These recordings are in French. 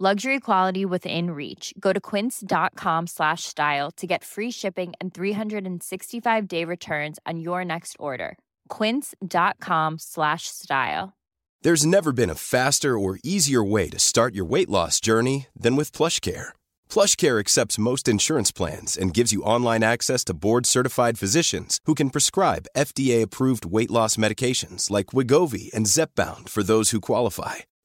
Luxury quality within reach. Go to quince.com slash style to get free shipping and 365-day returns on your next order. quince.com slash style. There's never been a faster or easier way to start your weight loss journey than with PlushCare. PlushCare accepts most insurance plans and gives you online access to board-certified physicians who can prescribe FDA-approved weight loss medications like Wigovi and Zepbound for those who qualify.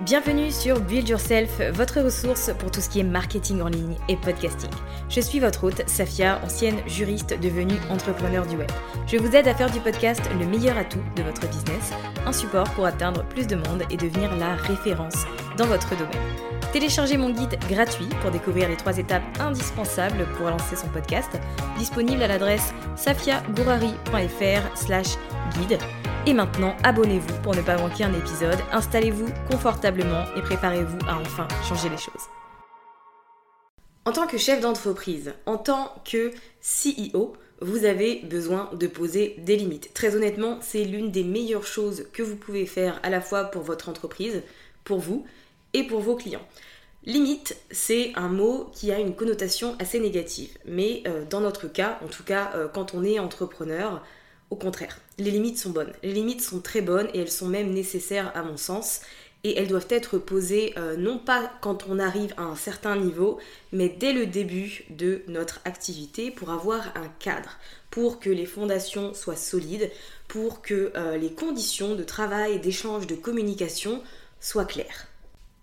Bienvenue sur Build Yourself, votre ressource pour tout ce qui est marketing en ligne et podcasting. Je suis votre hôte, Safia, ancienne juriste devenue entrepreneur du web. Je vous aide à faire du podcast le meilleur atout de votre business, un support pour atteindre plus de monde et devenir la référence dans votre domaine. Téléchargez mon guide gratuit pour découvrir les trois étapes indispensables pour lancer son podcast, disponible à l'adresse safiagourari.fr slash guide. Et maintenant, abonnez-vous pour ne pas manquer un épisode, installez-vous confortablement et préparez-vous à enfin changer les choses. En tant que chef d'entreprise, en tant que CEO, vous avez besoin de poser des limites. Très honnêtement, c'est l'une des meilleures choses que vous pouvez faire à la fois pour votre entreprise, pour vous et pour vos clients. Limite, c'est un mot qui a une connotation assez négative. Mais euh, dans notre cas, en tout cas euh, quand on est entrepreneur, au contraire, les limites sont bonnes. Les limites sont très bonnes et elles sont même nécessaires à mon sens. Et elles doivent être posées euh, non pas quand on arrive à un certain niveau, mais dès le début de notre activité pour avoir un cadre, pour que les fondations soient solides, pour que les conditions de travail, d'échange, de communication soient claires.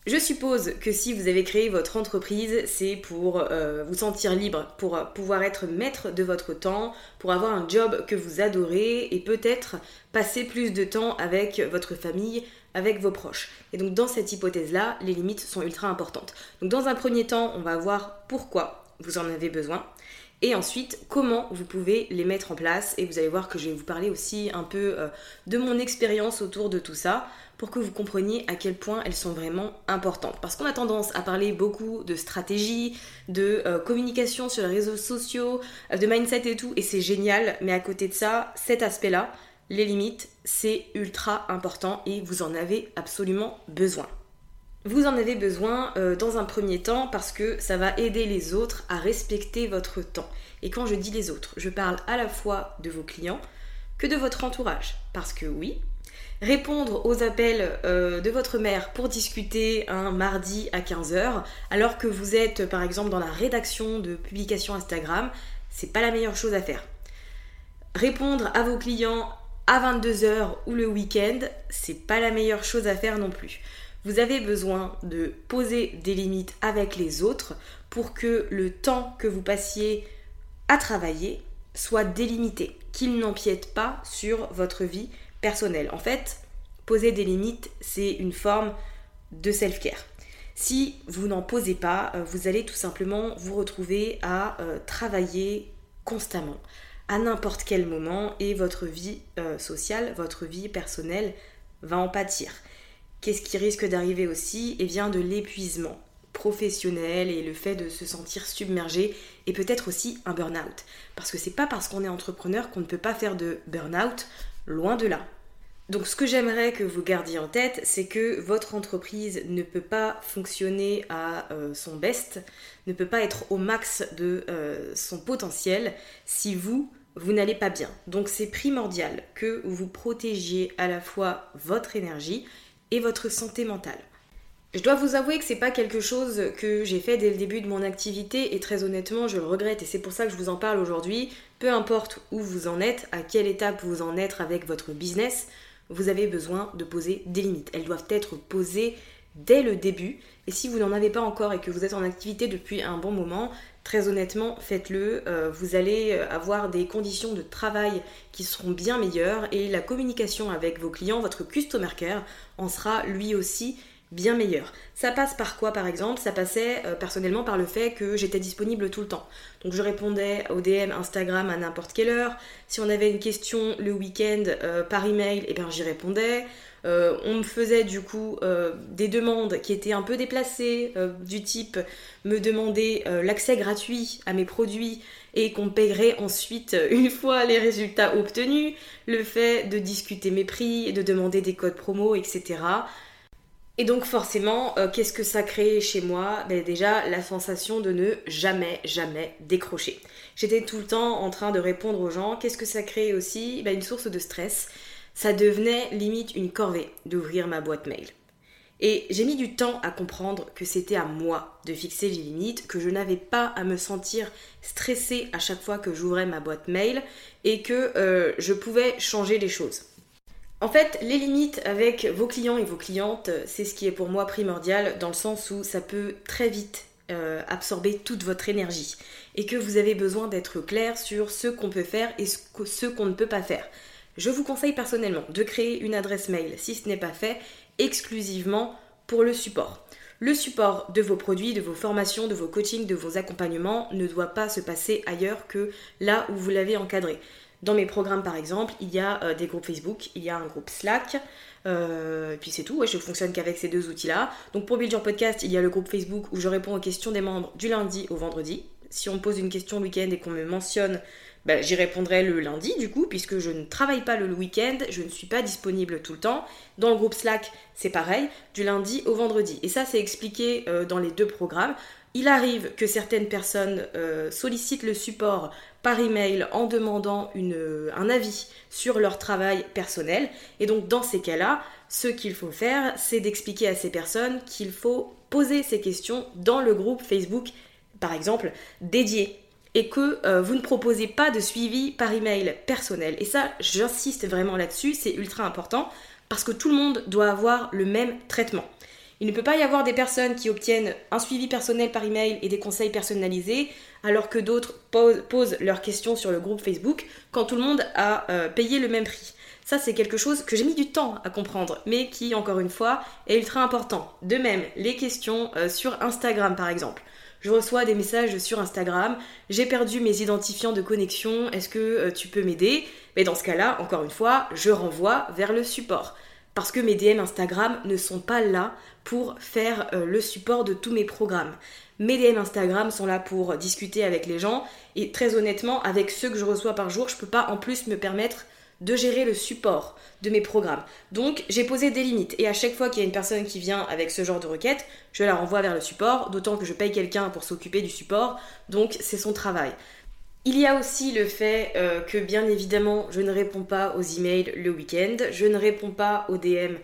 Je suppose que si vous avez créé votre entreprise, c'est pour euh, vous sentir libre, pour pouvoir être maître de votre temps, pour avoir un job que vous adorez et peut-être passer plus de temps avec votre famille, avec vos proches. Et donc dans cette hypothèse-là, les limites sont ultra importantes. Donc dans un premier temps, on va voir pourquoi vous en avez besoin. Et ensuite, comment vous pouvez les mettre en place. Et vous allez voir que je vais vous parler aussi un peu euh, de mon expérience autour de tout ça pour que vous compreniez à quel point elles sont vraiment importantes. Parce qu'on a tendance à parler beaucoup de stratégie, de euh, communication sur les réseaux sociaux, euh, de mindset et tout, et c'est génial, mais à côté de ça, cet aspect-là, les limites, c'est ultra important et vous en avez absolument besoin. Vous en avez besoin euh, dans un premier temps parce que ça va aider les autres à respecter votre temps. Et quand je dis les autres, je parle à la fois de vos clients que de votre entourage. Parce que oui, répondre aux appels euh, de votre mère pour discuter un mardi à 15h, alors que vous êtes par exemple dans la rédaction de publications Instagram, c'est pas la meilleure chose à faire. Répondre à vos clients à 22h ou le week-end, c'est pas la meilleure chose à faire non plus. Vous avez besoin de poser des limites avec les autres pour que le temps que vous passiez à travailler soit délimité, qu'il n'empiète pas sur votre vie personnel. En fait, poser des limites, c'est une forme de self-care. Si vous n'en posez pas, euh, vous allez tout simplement vous retrouver à euh, travailler constamment, à n'importe quel moment, et votre vie euh, sociale, votre vie personnelle va en pâtir. Qu'est-ce qui risque d'arriver aussi? Eh bien de l'épuisement professionnel et le fait de se sentir submergé et peut-être aussi un burn-out. Parce que c'est pas parce qu'on est entrepreneur qu'on ne peut pas faire de burn-out, Loin de là. Donc ce que j'aimerais que vous gardiez en tête, c'est que votre entreprise ne peut pas fonctionner à euh, son best, ne peut pas être au max de euh, son potentiel si vous, vous n'allez pas bien. Donc c'est primordial que vous protégiez à la fois votre énergie et votre santé mentale. Je dois vous avouer que c'est pas quelque chose que j'ai fait dès le début de mon activité et très honnêtement je le regrette et c'est pour ça que je vous en parle aujourd'hui. Peu importe où vous en êtes, à quelle étape vous en êtes avec votre business, vous avez besoin de poser des limites. Elles doivent être posées dès le début. Et si vous n'en avez pas encore et que vous êtes en activité depuis un bon moment, très honnêtement, faites-le. Euh, vous allez avoir des conditions de travail qui seront bien meilleures et la communication avec vos clients, votre customer care, en sera lui aussi bien meilleur. Ça passe par quoi par exemple? Ça passait euh, personnellement par le fait que j'étais disponible tout le temps. Donc je répondais au DM Instagram à n'importe quelle heure. Si on avait une question le week-end euh, par email, et eh bien j'y répondais. Euh, on me faisait du coup des demandes qui étaient un peu déplacées, du type me demander l'accès gratuit à mes produits et qu'on paierait ensuite une fois les résultats obtenus, le fait de discuter mes prix, de demander des codes promo, etc. Et donc forcément, euh, qu'est-ce que ça crée chez moi? Ben Déjà, la sensation de ne jamais, jamais décrocher. J'étais tout le temps en train de répondre aux gens. Qu'est-ce que ça crée aussi? Ben, Une source de stress. Ça devenait limite une corvée d'ouvrir ma boîte mail. Et j'ai mis du temps à comprendre que c'était à moi de fixer les limites, que je n'avais pas à me sentir stressée à chaque fois que j'ouvrais ma boîte mail et que euh, je pouvais changer les choses. En fait, les limites avec vos clients et vos clientes, c'est ce qui est pour moi primordial dans le sens où ça peut très vite euh, absorber toute votre énergie et que vous avez besoin d'être clair sur ce qu'on peut faire et ce qu'on ne peut pas faire. Je vous conseille personnellement de créer une adresse mail, si ce n'est pas fait, exclusivement pour le support. Le support de vos produits, de vos formations, de vos coachings, de vos accompagnements ne doit pas se passer ailleurs que là où vous l'avez encadré. Dans mes programmes, par exemple, il y a euh, des groupes Facebook, il y a un groupe Slack, euh, puis c'est tout, ouais, je fonctionne qu'avec ces deux outils-là. Donc pour Build Your Podcast, il y a le groupe Facebook où je réponds aux questions des membres du lundi au vendredi. Si on me pose une question le week-end et qu'on me mentionne, ben, j'y répondrai le lundi du coup, puisque je ne travaille pas le week-end, je ne suis pas disponible tout le temps. Dans le groupe Slack, c'est pareil, du lundi au vendredi. Et ça, c'est expliqué euh, dans les deux programmes. Il arrive que certaines personnes sollicitent le support par email en demandant un avis sur leur travail personnel. Et donc dans ces cas-là, ce qu'il faut faire, c'est d'expliquer à ces personnes qu'il faut poser ces questions dans le groupe Facebook, par exemple, dédié. Et que euh, vous ne proposez pas de suivi par email personnel. Et ça, j'insiste vraiment là-dessus, c'est ultra important parce que tout le monde doit avoir le même traitement. Il ne peut pas y avoir des personnes qui obtiennent un suivi personnel par email et des conseils personnalisés, alors que d'autres posent leurs questions sur le groupe Facebook quand tout le monde a euh, payé le même prix. Ça, c'est quelque chose que j'ai mis du temps à comprendre, mais qui, encore une fois, est ultra important. De même, les questions euh, sur Instagram, par exemple. Je reçois des messages sur Instagram, j'ai perdu mes identifiants de connexion, est-ce que euh, tu peux m'aider? Mais dans ce cas-là, encore une fois, je renvoie vers le support. Parce que mes DM Instagram ne sont pas là pour faire euh, le support de tous mes programmes. Mes DM Instagram sont là pour discuter avec les gens et très honnêtement, avec ceux que je reçois par jour, je peux pas en plus me permettre de gérer le support de mes programmes. Donc j'ai posé des limites et à chaque fois qu'il y a une personne qui vient avec ce genre de requête, je la renvoie vers le support, d'autant que je paye quelqu'un pour s'occuper du support, donc c'est son travail. Il y a aussi le fait euh, que bien évidemment je ne réponds pas aux emails le week-end, je ne réponds pas aux DM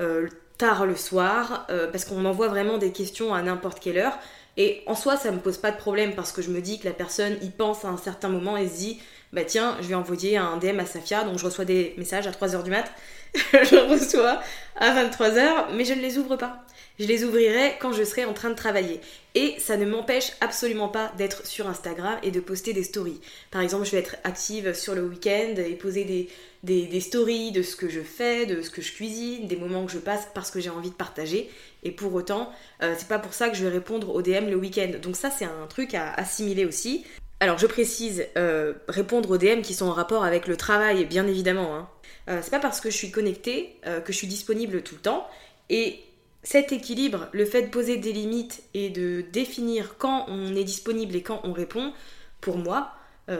euh, tard le soir, euh, parce qu'on m'envoie vraiment des questions à n'importe quelle heure. Et en soi, ça me pose pas de problème parce que je me dis que la personne y pense à un certain moment et se dit bah tiens, je vais envoyer un DM à Safia, donc je reçois des messages à 3h du mat, je reçois à 23h, mais je ne les ouvre pas. Je les ouvrirai quand je serai en train de travailler. Et ça ne m'empêche absolument pas d'être sur Instagram et de poster des stories. Par exemple, je vais être active sur le week-end et poser des, stories de ce que je fais, de ce que je cuisine, des moments que je passe parce que j'ai envie de partager. Et pour autant, euh, c'est pas pour ça que je vais répondre au DM le week-end. Donc ça, c'est un truc à assimiler aussi. Alors je précise, euh, répondre aux DM qui sont en rapport avec le travail, bien évidemment. Hein. Euh, c'est pas parce que je suis connectée que je suis disponible tout le temps. Et cet équilibre, le fait de poser des limites et de définir quand on est disponible et quand on répond, pour moi,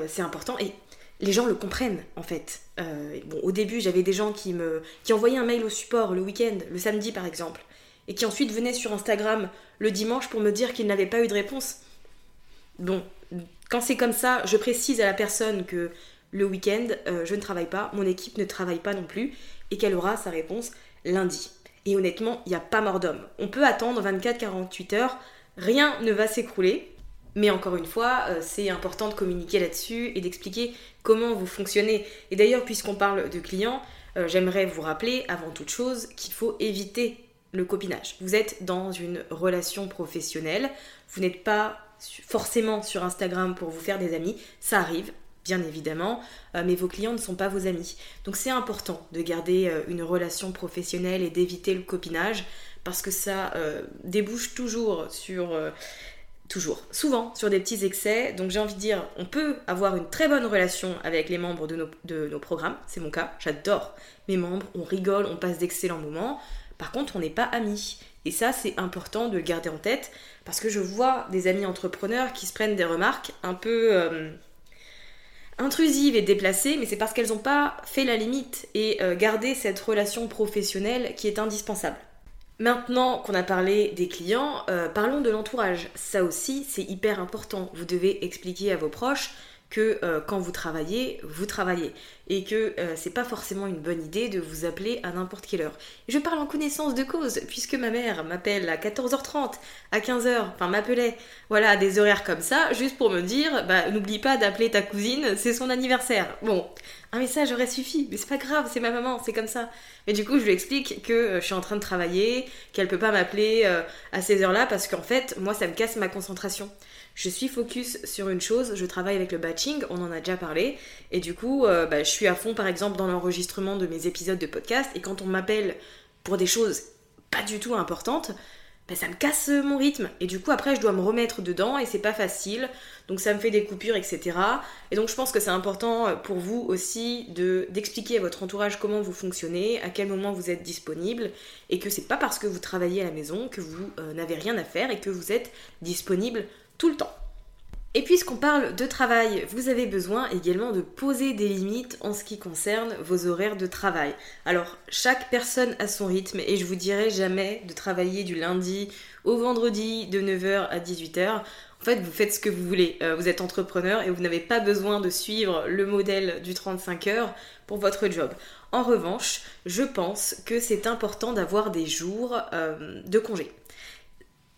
c'est important. Et les gens le comprennent en fait. Euh, bon, au début, j'avais des gens qui me qui envoyaient un mail au support le week-end, le samedi par exemple, et qui ensuite venaient sur Instagram le dimanche pour me dire qu'ils n'avaient pas eu de réponse. Bon, quand c'est comme ça, je précise à la personne que le week-end, euh, je ne travaille pas, mon équipe ne travaille pas non plus, et qu'elle aura sa réponse lundi. Et honnêtement, il n'y a pas mort d'homme. On peut attendre 24-48 heures, rien ne va s'écrouler. Mais encore une fois, euh, c'est important de communiquer là-dessus et d'expliquer comment vous fonctionnez. Et d'ailleurs, puisqu'on parle de clients, euh, j'aimerais vous rappeler avant toute chose qu'il faut éviter le copinage. Vous êtes dans une relation professionnelle, vous n'êtes pas forcément sur Instagram pour vous faire des amis, ça arrive, bien évidemment, euh, mais vos clients ne sont pas vos amis. Donc c'est important de garder une relation professionnelle et d'éviter le copinage parce que ça débouche toujours sur toujours, souvent sur des petits excès. Donc j'ai envie de dire, on peut avoir une très bonne relation avec les membres de nos, programmes, c'est mon cas, j'adore mes membres, on rigole, on passe d'excellents moments. Par contre, on n'est pas amis. Et ça, c'est important de le garder en tête parce que je vois des amis entrepreneurs qui se prennent des remarques un peu euh, intrusives et déplacées, mais c'est parce qu'elles n'ont pas fait la limite et euh, gardé cette relation professionnelle qui est indispensable. Maintenant qu'on a parlé des clients, euh, parlons de l'entourage. Ça aussi, c'est hyper important. Vous devez expliquer à vos proches que euh, quand vous travaillez, vous travaillez. Et que euh, c'est pas forcément une bonne idée de vous appeler à n'importe quelle heure. je parle en connaissance de cause, puisque ma mère m'appelle à 14h30, à 15h, enfin m'appelait, voilà, à des horaires comme ça, juste pour me dire, bah n'oublie pas d'appeler ta cousine, c'est son anniversaire. Bon, un message aurait suffi, mais c'est pas grave, c'est ma maman, c'est comme ça. Mais du coup, je lui explique que euh, je suis en train de travailler, qu'elle peut pas m'appeler à ces heures-là, parce qu'en fait, moi, ça me casse ma concentration je suis focus sur une chose, je travaille avec le batching, on en a déjà parlé, et du coup, euh, bah, je suis à fond par exemple dans l'enregistrement de mes épisodes de podcast, et quand on m'appelle pour des choses pas du tout importantes, bah, ça me casse mon rythme, et du coup après je dois me remettre dedans, et c'est pas facile, donc ça me fait des coupures, etc. Et donc je pense que c'est important pour vous aussi de d'expliquer à votre entourage comment vous fonctionnez, à quel moment vous êtes disponible, et que c'est pas parce que vous travaillez à la maison que vous euh, n'avez rien à faire et que vous êtes disponible tout le temps. Et puisqu'on parle de travail, vous avez besoin également de poser des limites en ce qui concerne vos horaires de travail. Alors, chaque personne a son rythme et je vous dirai jamais de travailler du lundi au vendredi de 9h à 18h. En fait, vous faites ce que vous voulez. Euh, vous êtes entrepreneur et vous n'avez pas besoin de suivre le modèle du 35 heures pour votre job. En revanche, je pense que c'est important d'avoir des jours euh, de congé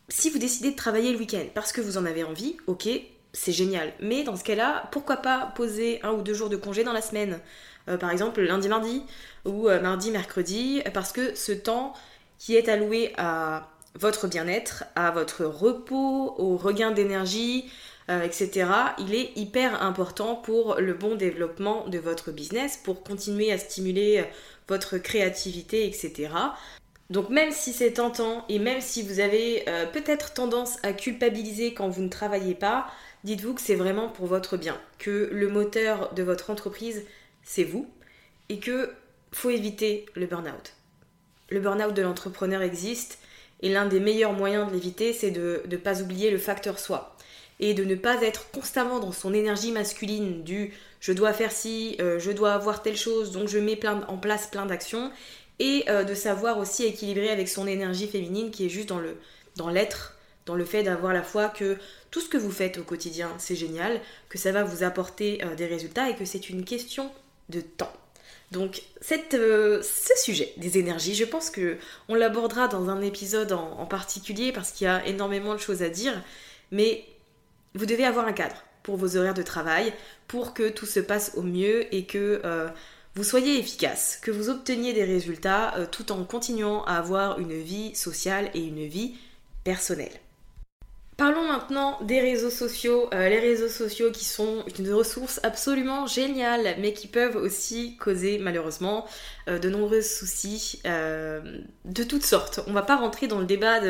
si vous décidez de travailler le week-end parce que vous en avez envie, ok, c'est génial. Mais dans ce cas-là, pourquoi pas poser un ou deux jours de congé dans la semaine? Euh, Par exemple, lundi, mardi ou euh, mardi, mercredi, parce que ce temps qui est alloué à votre bien-être, à votre repos, au regain d'énergie, euh, etc., il est hyper important pour le bon développement de votre business, pour continuer à stimuler votre créativité, etc. Donc même si c'est tentant et même si vous avez euh, peut-être tendance à culpabiliser quand vous ne travaillez pas, dites-vous que c'est vraiment pour votre bien, que le moteur de votre entreprise, c'est vous, et que faut éviter le burn-out. Le burn-out de l'entrepreneur existe, et l'un des meilleurs moyens de l'éviter, c'est de ne pas oublier le facteur soi, et de ne pas être constamment dans son énergie masculine du je dois faire ci, euh, je dois avoir telle chose, donc je mets en place plein d'actions, et euh, de savoir aussi équilibrer avec son énergie féminine qui est juste dans le dans l'être, dans le fait d'avoir la foi que tout ce que vous faites au quotidien, c'est génial, que ça va vous apporter euh, des résultats et que c'est une question de temps. Donc euh, ce sujet des énergies, je pense que on l'abordera dans un épisode en, particulier parce qu'il y a énormément de choses à dire, mais vous devez avoir un cadre pour vos horaires de travail, pour que tout se passe au mieux et que vous soyez efficace, que vous obteniez des résultats euh, tout en continuant à avoir une vie sociale et une vie personnelle. Parlons maintenant des réseaux sociaux. Euh, les réseaux sociaux qui sont une ressource absolument géniale, mais qui peuvent aussi causer malheureusement euh, de nombreux soucis de toutes sortes. On va pas rentrer dans le débat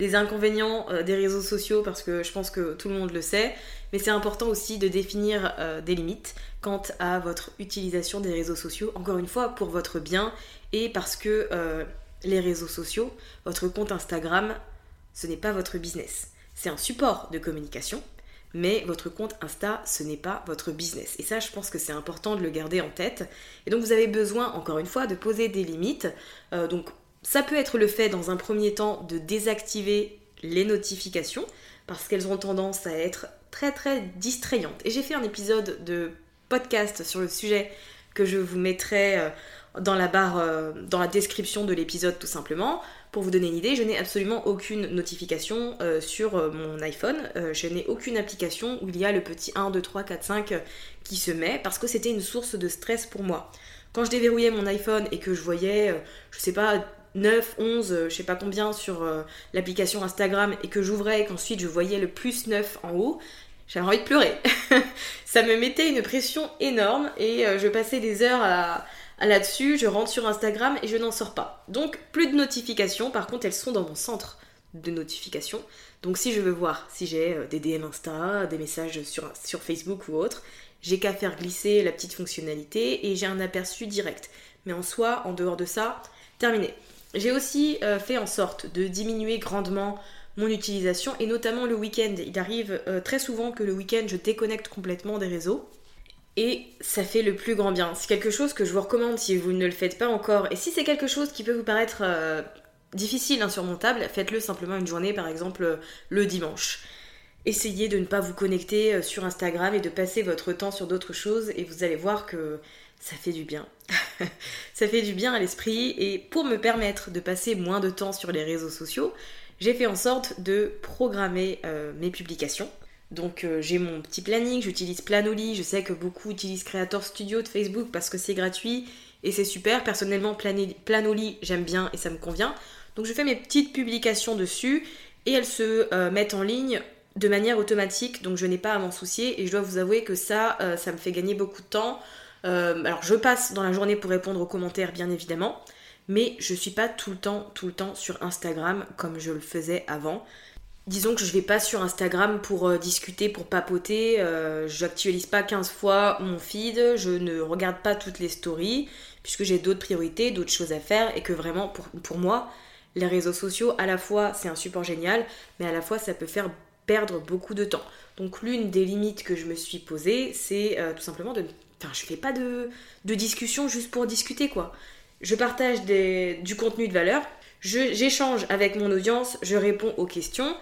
des inconvénients des réseaux sociaux parce que je pense que tout le monde le sait, mais c'est important aussi de définir des limites quant à votre utilisation des réseaux sociaux, encore une fois pour votre bien et parce que euh, les réseaux sociaux, votre compte Instagram, ce n'est pas votre business. C'est un support de communication, mais votre compte Insta, ce n'est pas votre business. Et ça, je pense que c'est important de le garder en tête. Et donc, vous avez besoin, encore une fois, de poser des limites. Euh, donc, ça peut être le fait, dans un premier temps, de désactiver les notifications, parce qu'elles ont tendance à être très très distrayantes. Et j'ai fait un épisode de podcast sur le sujet que je vous mettrai euh, dans la barre, euh, dans la description de l'épisode tout simplement. Pour vous donner une idée, je n'ai absolument aucune notification euh, sur mon iPhone. je n'ai aucune application où il y a le petit 1, 2, 3, 4, 5 qui se met parce que c'était une source de stress pour moi. Quand je déverrouillais mon iPhone et que je voyais, je sais pas, 9, 11, je sais pas combien sur l'application Instagram et que j'ouvrais et qu'ensuite je voyais le plus 9 en haut, j'avais envie de pleurer. ça me mettait une pression énorme et je passais des heures à, là-dessus, je rentre sur Instagram et je n'en sors pas. Donc plus de notifications, par contre elles sont dans mon centre de notifications. Donc si je veux voir si j'ai euh, des DM Insta, des messages sur, sur Facebook ou autre, j'ai qu'à faire glisser la petite fonctionnalité et j'ai un aperçu direct. Mais en soi, en dehors de ça, terminé. J'ai aussi euh, fait en sorte de diminuer grandement mon utilisation et notamment le week-end. Il arrive euh, très souvent que le week-end je déconnecte complètement des réseaux et ça fait le plus grand bien. C'est quelque chose que je vous recommande si vous ne le faites pas encore. Et si c'est quelque chose qui peut vous paraître euh, difficile, insurmontable, faites-le simplement une journée, par exemple le dimanche. Essayez de ne pas vous connecter euh, sur Instagram et de passer votre temps sur d'autres choses et vous allez voir que ça fait du bien. ça fait du bien à l'esprit et pour me permettre de passer moins de temps sur les réseaux sociaux, j'ai fait en sorte de programmer euh, mes publications. Donc euh, j'ai mon petit planning, j'utilise Planoly, je sais que beaucoup utilisent Creator Studio de Facebook parce que c'est gratuit et c'est super. Personnellement, Planoly, j'aime bien et ça me convient. Donc je fais mes petites publications dessus et elles se mettent en ligne de manière automatique, donc je n'ai pas à m'en soucier et je dois vous avouer que ça, euh, ça me fait gagner beaucoup de temps. alors je passe dans la journée pour répondre aux commentaires bien évidemment, mais je suis pas tout le temps, tout le temps sur Instagram comme je le faisais avant disons que je vais pas sur Instagram pour euh, discuter, pour papoter, euh, je n'actualise pas 15 fois mon feed, je ne regarde pas toutes les stories, puisque j'ai d'autres priorités, d'autres choses à faire, et que vraiment, pour, pour moi, les réseaux sociaux, à la fois, c'est un support génial, mais à la fois, ça peut faire perdre beaucoup de temps. Donc l'une des limites que je me suis posée, c'est euh, tout simplement de... Enfin, je fais pas de, discussion juste pour discuter, quoi. Je partage du contenu de valeur, j'échange avec mon audience, je réponds aux questions,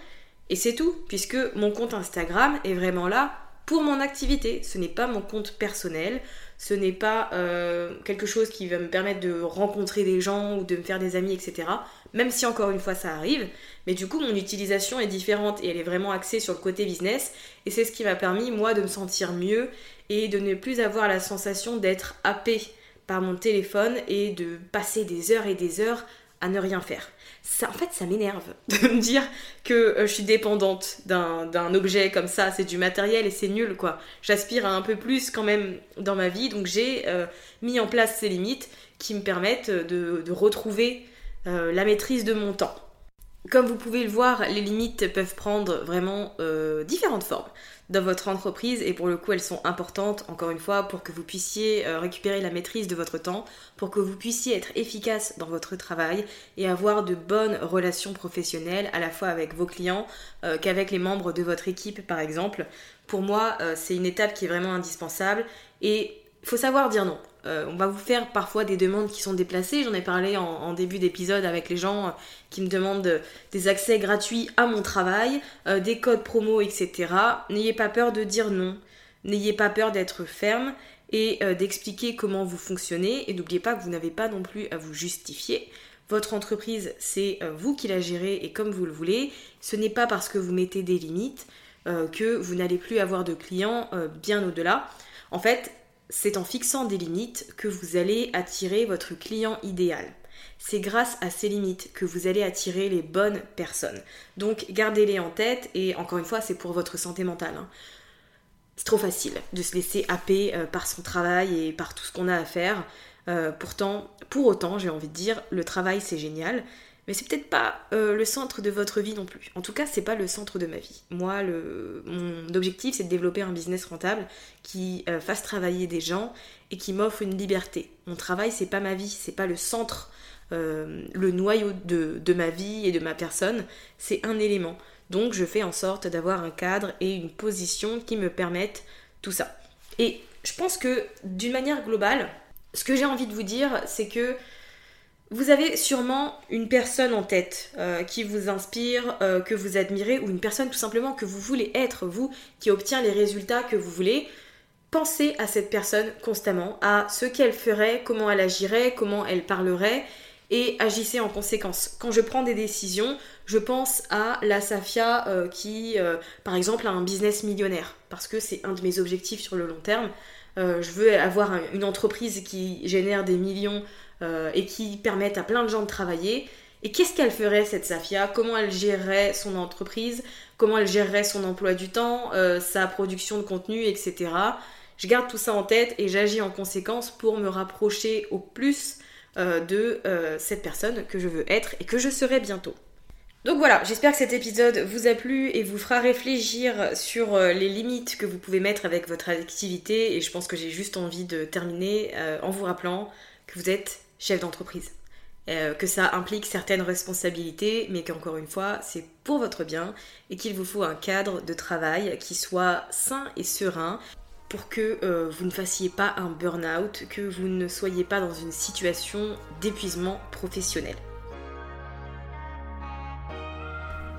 et c'est tout, puisque mon compte Instagram est vraiment là pour mon activité. Ce n'est pas mon compte personnel, ce n'est pas euh, quelque chose qui va me permettre de rencontrer des gens ou de me faire des amis, etc. Même si encore une fois ça arrive. Mais du coup, mon utilisation est différente et elle est vraiment axée sur le côté business. Et c'est ce qui m'a permis, moi, de me sentir mieux et de ne plus avoir la sensation d'être happé par mon téléphone et de passer des heures et des heures à ne rien faire en fait, ça m'énerve de me dire que euh, je suis dépendante d'un objet comme ça, c'est du matériel et c'est nul, quoi. J'aspire à un peu plus quand même dans ma vie, donc j'ai euh, mis en place ces limites qui me permettent de, retrouver euh, la maîtrise de mon temps. Comme vous pouvez le voir, les limites peuvent prendre vraiment différentes formes dans votre entreprise et pour le coup elles sont importantes encore une fois pour que vous puissiez euh, récupérer la maîtrise de votre temps, pour que vous puissiez être efficace dans votre travail et avoir de bonnes relations professionnelles à la fois avec vos clients euh, qu'avec les membres de votre équipe par exemple. Pour moi euh, c'est une étape qui est vraiment indispensable et il faut savoir dire non. Euh, on va vous faire parfois des demandes qui sont déplacées. J'en ai parlé en, début d'épisode avec les gens euh, qui me demandent des accès gratuits à mon travail, euh, des codes promo, etc. N'ayez pas peur de dire non. N'ayez pas peur d'être ferme et d'expliquer comment vous fonctionnez. Et n'oubliez pas que vous n'avez pas non plus à vous justifier. Votre entreprise, c'est vous qui la gérez et comme vous le voulez. Ce n'est pas parce que vous mettez des limites que vous n'allez plus avoir de clients bien au-delà. En fait, c'est en fixant des limites que vous allez attirer votre client idéal. C'est grâce à ces limites que vous allez attirer les bonnes personnes. Donc gardez-les en tête et encore une fois c'est pour votre santé mentale. Hein. C'est trop facile de se laisser happer euh, par son travail et par tout ce qu'on a à faire. Euh, pourtant, pour autant, j'ai envie de dire, le travail c'est génial, mais c'est peut-être pas euh, le centre de votre vie non plus. En tout cas, c'est pas le centre de ma vie. Moi, le, mon objectif, c'est de développer un business rentable qui euh, fasse travailler des gens et qui m'offre une liberté. Mon travail, c'est pas ma vie, c'est pas le centre, euh, le noyau de, de, ma vie et de ma personne, c'est un élément. Donc je fais en sorte d'avoir un cadre et une position qui me permettent tout ça. Et je pense que d'une manière globale, ce que j'ai envie de vous dire, c'est que vous avez sûrement une personne en tête euh, qui vous inspire, euh, que vous admirez, ou une personne tout simplement que vous voulez être, vous, qui obtient les résultats que vous voulez. Pensez à cette personne constamment, à ce qu'elle ferait, comment elle agirait, comment elle parlerait, et agissez en conséquence. Quand je prends des décisions, je pense à la Safia euh, qui, par exemple, a un business millionnaire, parce que c'est un de mes objectifs sur le long terme. je veux avoir une entreprise qui génère des millions euh, et qui permettent à plein de gens de travailler. Et qu'est-ce qu'elle ferait cette Safia? Comment elle gérerait son entreprise? Comment elle gérerait son emploi du temps, euh, sa production de contenu, etc. Je garde tout ça en tête et j'agis en conséquence pour me rapprocher au plus euh, de cette personne que je veux être et que je serai bientôt. Donc voilà, j'espère que cet épisode vous a plu et vous fera réfléchir sur les limites que vous pouvez mettre avec votre activité et je pense que j'ai juste envie de terminer en vous rappelant que vous êtes chef d'entreprise. Euh, que ça implique certaines responsabilités, mais qu'encore une fois, c'est pour votre bien et qu'il vous faut un cadre de travail qui soit sain et serein pour que euh, vous ne fassiez pas un burn-out, que vous ne soyez pas dans une situation d'épuisement professionnel.